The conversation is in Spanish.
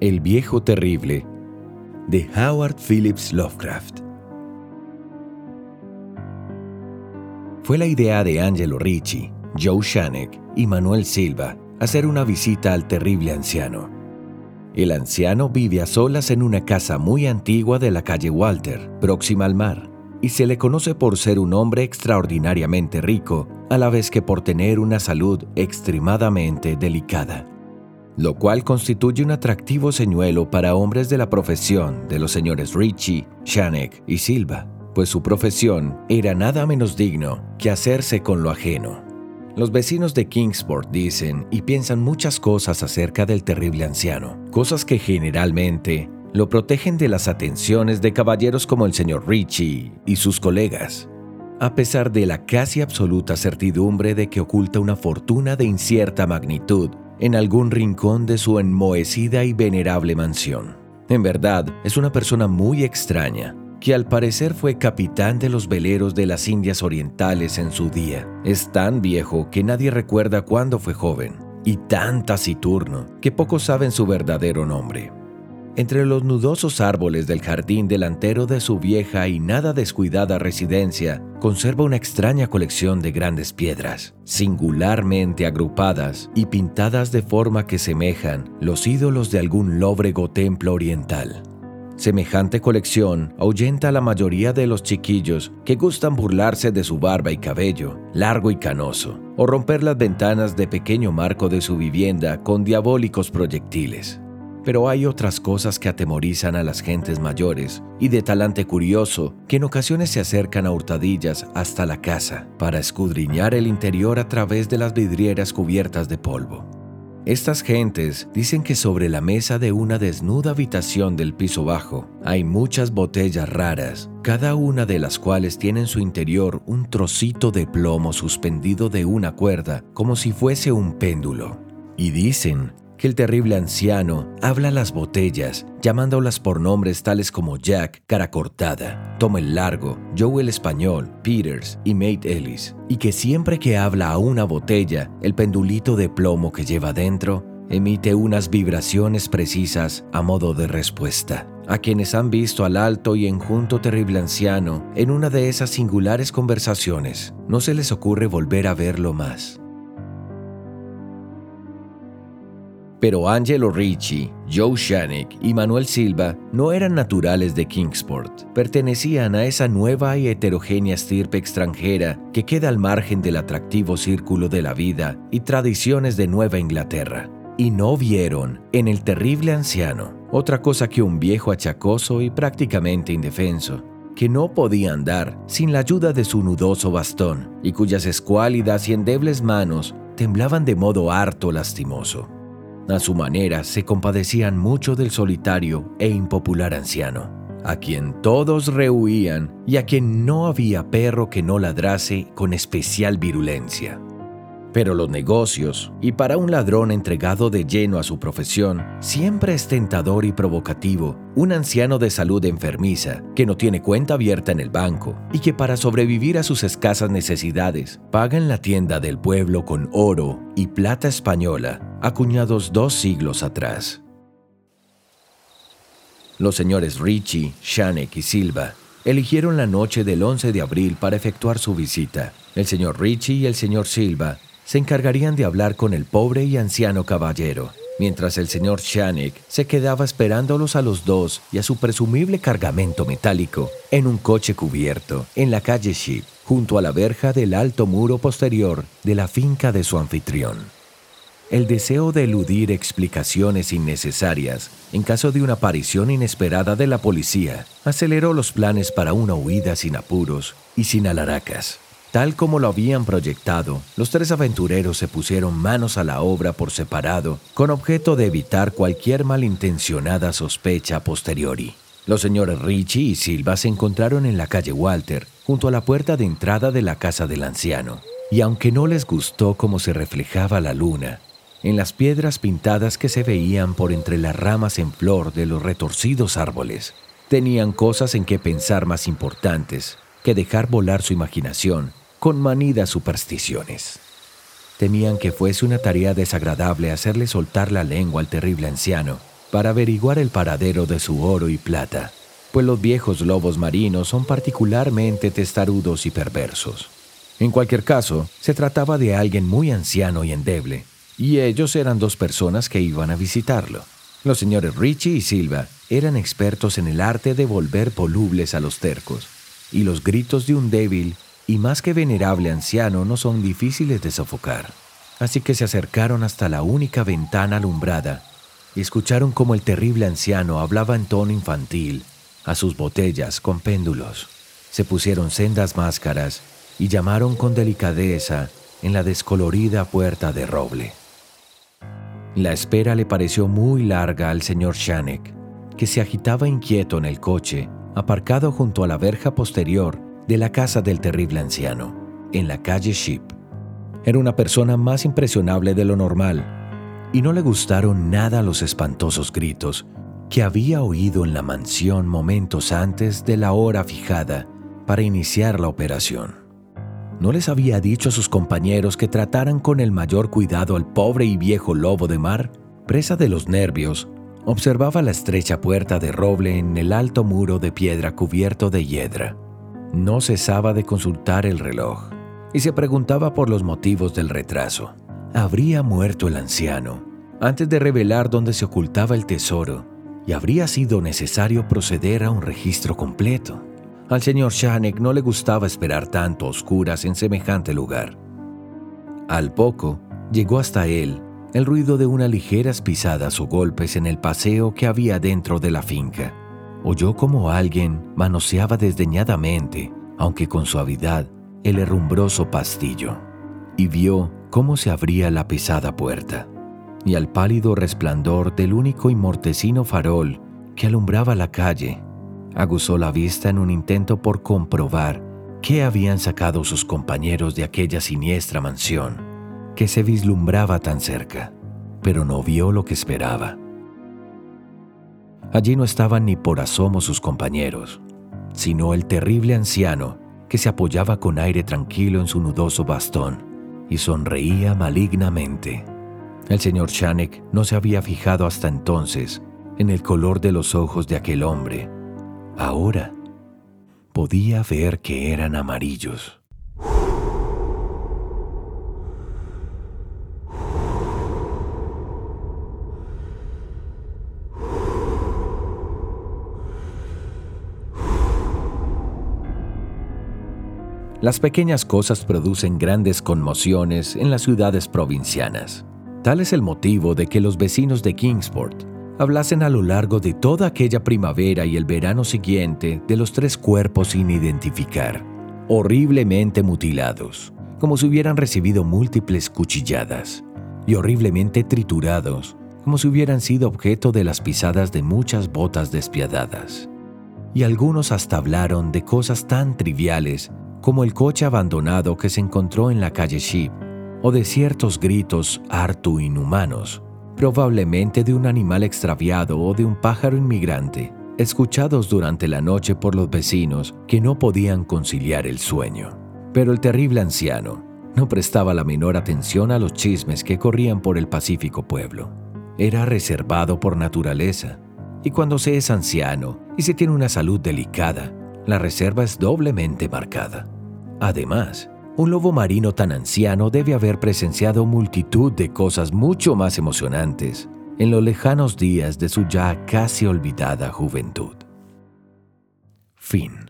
El viejo terrible de Howard Phillips Lovecraft. Fue la idea de Angelo Ricci, Joe Shanek y Manuel Silva hacer una visita al terrible anciano. El anciano vive a solas en una casa muy antigua de la calle Walter, próxima al mar, y se le conoce por ser un hombre extraordinariamente rico, a la vez que por tener una salud extremadamente delicada lo cual constituye un atractivo señuelo para hombres de la profesión de los señores Ritchie, Shanek y Silva, pues su profesión era nada menos digno que hacerse con lo ajeno. Los vecinos de Kingsport dicen y piensan muchas cosas acerca del terrible anciano, cosas que generalmente lo protegen de las atenciones de caballeros como el señor Ritchie y sus colegas, a pesar de la casi absoluta certidumbre de que oculta una fortuna de incierta magnitud en algún rincón de su enmohecida y venerable mansión. En verdad, es una persona muy extraña, que al parecer fue capitán de los veleros de las Indias Orientales en su día. Es tan viejo que nadie recuerda cuándo fue joven, y tan taciturno que pocos saben su verdadero nombre. Entre los nudosos árboles del jardín delantero de su vieja y nada descuidada residencia, conserva una extraña colección de grandes piedras, singularmente agrupadas y pintadas de forma que semejan los ídolos de algún lóbrego templo oriental. Semejante colección ahuyenta a la mayoría de los chiquillos que gustan burlarse de su barba y cabello, largo y canoso, o romper las ventanas de pequeño marco de su vivienda con diabólicos proyectiles. Pero hay otras cosas que atemorizan a las gentes mayores y de talante curioso que en ocasiones se acercan a hurtadillas hasta la casa para escudriñar el interior a través de las vidrieras cubiertas de polvo. Estas gentes dicen que sobre la mesa de una desnuda habitación del piso bajo hay muchas botellas raras, cada una de las cuales tiene en su interior un trocito de plomo suspendido de una cuerda como si fuese un péndulo. Y dicen que el terrible anciano habla a las botellas, llamándolas por nombres tales como Jack, cara cortada, Tom el largo, Joe el español, Peters y Mate Ellis, y que siempre que habla a una botella, el pendulito de plomo que lleva dentro emite unas vibraciones precisas a modo de respuesta. A quienes han visto al alto y enjunto terrible anciano en una de esas singulares conversaciones, no se les ocurre volver a verlo más. Pero Angelo Ricci, Joe Shanek y Manuel Silva no eran naturales de Kingsport. Pertenecían a esa nueva y heterogénea estirpe extranjera que queda al margen del atractivo círculo de la vida y tradiciones de Nueva Inglaterra. Y no vieron en el terrible anciano otra cosa que un viejo achacoso y prácticamente indefenso, que no podía andar sin la ayuda de su nudoso bastón y cuyas escuálidas y endebles manos temblaban de modo harto lastimoso. A su manera se compadecían mucho del solitario e impopular anciano, a quien todos rehuían y a quien no había perro que no ladrase con especial virulencia. Pero los negocios, y para un ladrón entregado de lleno a su profesión, siempre es tentador y provocativo, un anciano de salud enfermiza, que no tiene cuenta abierta en el banco, y que para sobrevivir a sus escasas necesidades, paga en la tienda del pueblo con oro y plata española, acuñados dos siglos atrás. Los señores Ricci, Shanek y Silva eligieron la noche del 11 de abril para efectuar su visita. El señor Ricci y el señor Silva se encargarían de hablar con el pobre y anciano caballero, mientras el señor Shanek se quedaba esperándolos a los dos y a su presumible cargamento metálico en un coche cubierto en la calle Sheep, junto a la verja del alto muro posterior de la finca de su anfitrión. El deseo de eludir explicaciones innecesarias en caso de una aparición inesperada de la policía aceleró los planes para una huida sin apuros y sin alaracas. Tal como lo habían proyectado, los tres aventureros se pusieron manos a la obra por separado, con objeto de evitar cualquier malintencionada sospecha posteriori. Los señores Richie y Silva se encontraron en la calle Walter, junto a la puerta de entrada de la casa del anciano, y aunque no les gustó cómo se reflejaba la luna, en las piedras pintadas que se veían por entre las ramas en flor de los retorcidos árboles, tenían cosas en que pensar más importantes que dejar volar su imaginación con manidas supersticiones. Temían que fuese una tarea desagradable hacerle soltar la lengua al terrible anciano para averiguar el paradero de su oro y plata, pues los viejos lobos marinos son particularmente testarudos y perversos. En cualquier caso, se trataba de alguien muy anciano y endeble, y ellos eran dos personas que iban a visitarlo. Los señores Richie y Silva eran expertos en el arte de volver volubles a los tercos, y los gritos de un débil y más que venerable anciano no son difíciles de sofocar. Así que se acercaron hasta la única ventana alumbrada y escucharon como el terrible anciano hablaba en tono infantil a sus botellas con péndulos. Se pusieron sendas máscaras y llamaron con delicadeza en la descolorida puerta de roble. La espera le pareció muy larga al señor Shanek, que se agitaba inquieto en el coche, aparcado junto a la verja posterior de la casa del terrible anciano, en la calle Ship. Era una persona más impresionable de lo normal, y no le gustaron nada los espantosos gritos que había oído en la mansión momentos antes de la hora fijada para iniciar la operación. ¿No les había dicho a sus compañeros que trataran con el mayor cuidado al pobre y viejo lobo de mar? Presa de los nervios, observaba la estrecha puerta de roble en el alto muro de piedra cubierto de hiedra. No cesaba de consultar el reloj y se preguntaba por los motivos del retraso. ¿Habría muerto el anciano antes de revelar dónde se ocultaba el tesoro y habría sido necesario proceder a un registro completo? Al señor Shanek no le gustaba esperar tanto a oscuras en semejante lugar. Al poco, llegó hasta él el ruido de unas ligeras pisadas o golpes en el paseo que había dentro de la finca oyó como alguien manoseaba desdeñadamente, aunque con suavidad, el herrumbroso pastillo, y vio cómo se abría la pesada puerta, y al pálido resplandor del único y mortecino farol que alumbraba la calle, aguzó la vista en un intento por comprobar qué habían sacado sus compañeros de aquella siniestra mansión que se vislumbraba tan cerca, pero no vio lo que esperaba. Allí no estaban ni por asomo sus compañeros, sino el terrible anciano que se apoyaba con aire tranquilo en su nudoso bastón y sonreía malignamente. El señor Shanek no se había fijado hasta entonces en el color de los ojos de aquel hombre. Ahora podía ver que eran amarillos. Las pequeñas cosas producen grandes conmociones en las ciudades provincianas. Tal es el motivo de que los vecinos de Kingsport hablasen a lo largo de toda aquella primavera y el verano siguiente de los tres cuerpos sin identificar, horriblemente mutilados, como si hubieran recibido múltiples cuchilladas, y horriblemente triturados, como si hubieran sido objeto de las pisadas de muchas botas despiadadas. Y algunos hasta hablaron de cosas tan triviales como el coche abandonado que se encontró en la calle Sheep, o de ciertos gritos harto inhumanos, probablemente de un animal extraviado o de un pájaro inmigrante, escuchados durante la noche por los vecinos que no podían conciliar el sueño. Pero el terrible anciano no prestaba la menor atención a los chismes que corrían por el pacífico pueblo. Era reservado por naturaleza, y cuando se es anciano y se tiene una salud delicada, la reserva es doblemente marcada. Además, un lobo marino tan anciano debe haber presenciado multitud de cosas mucho más emocionantes en los lejanos días de su ya casi olvidada juventud. Fin.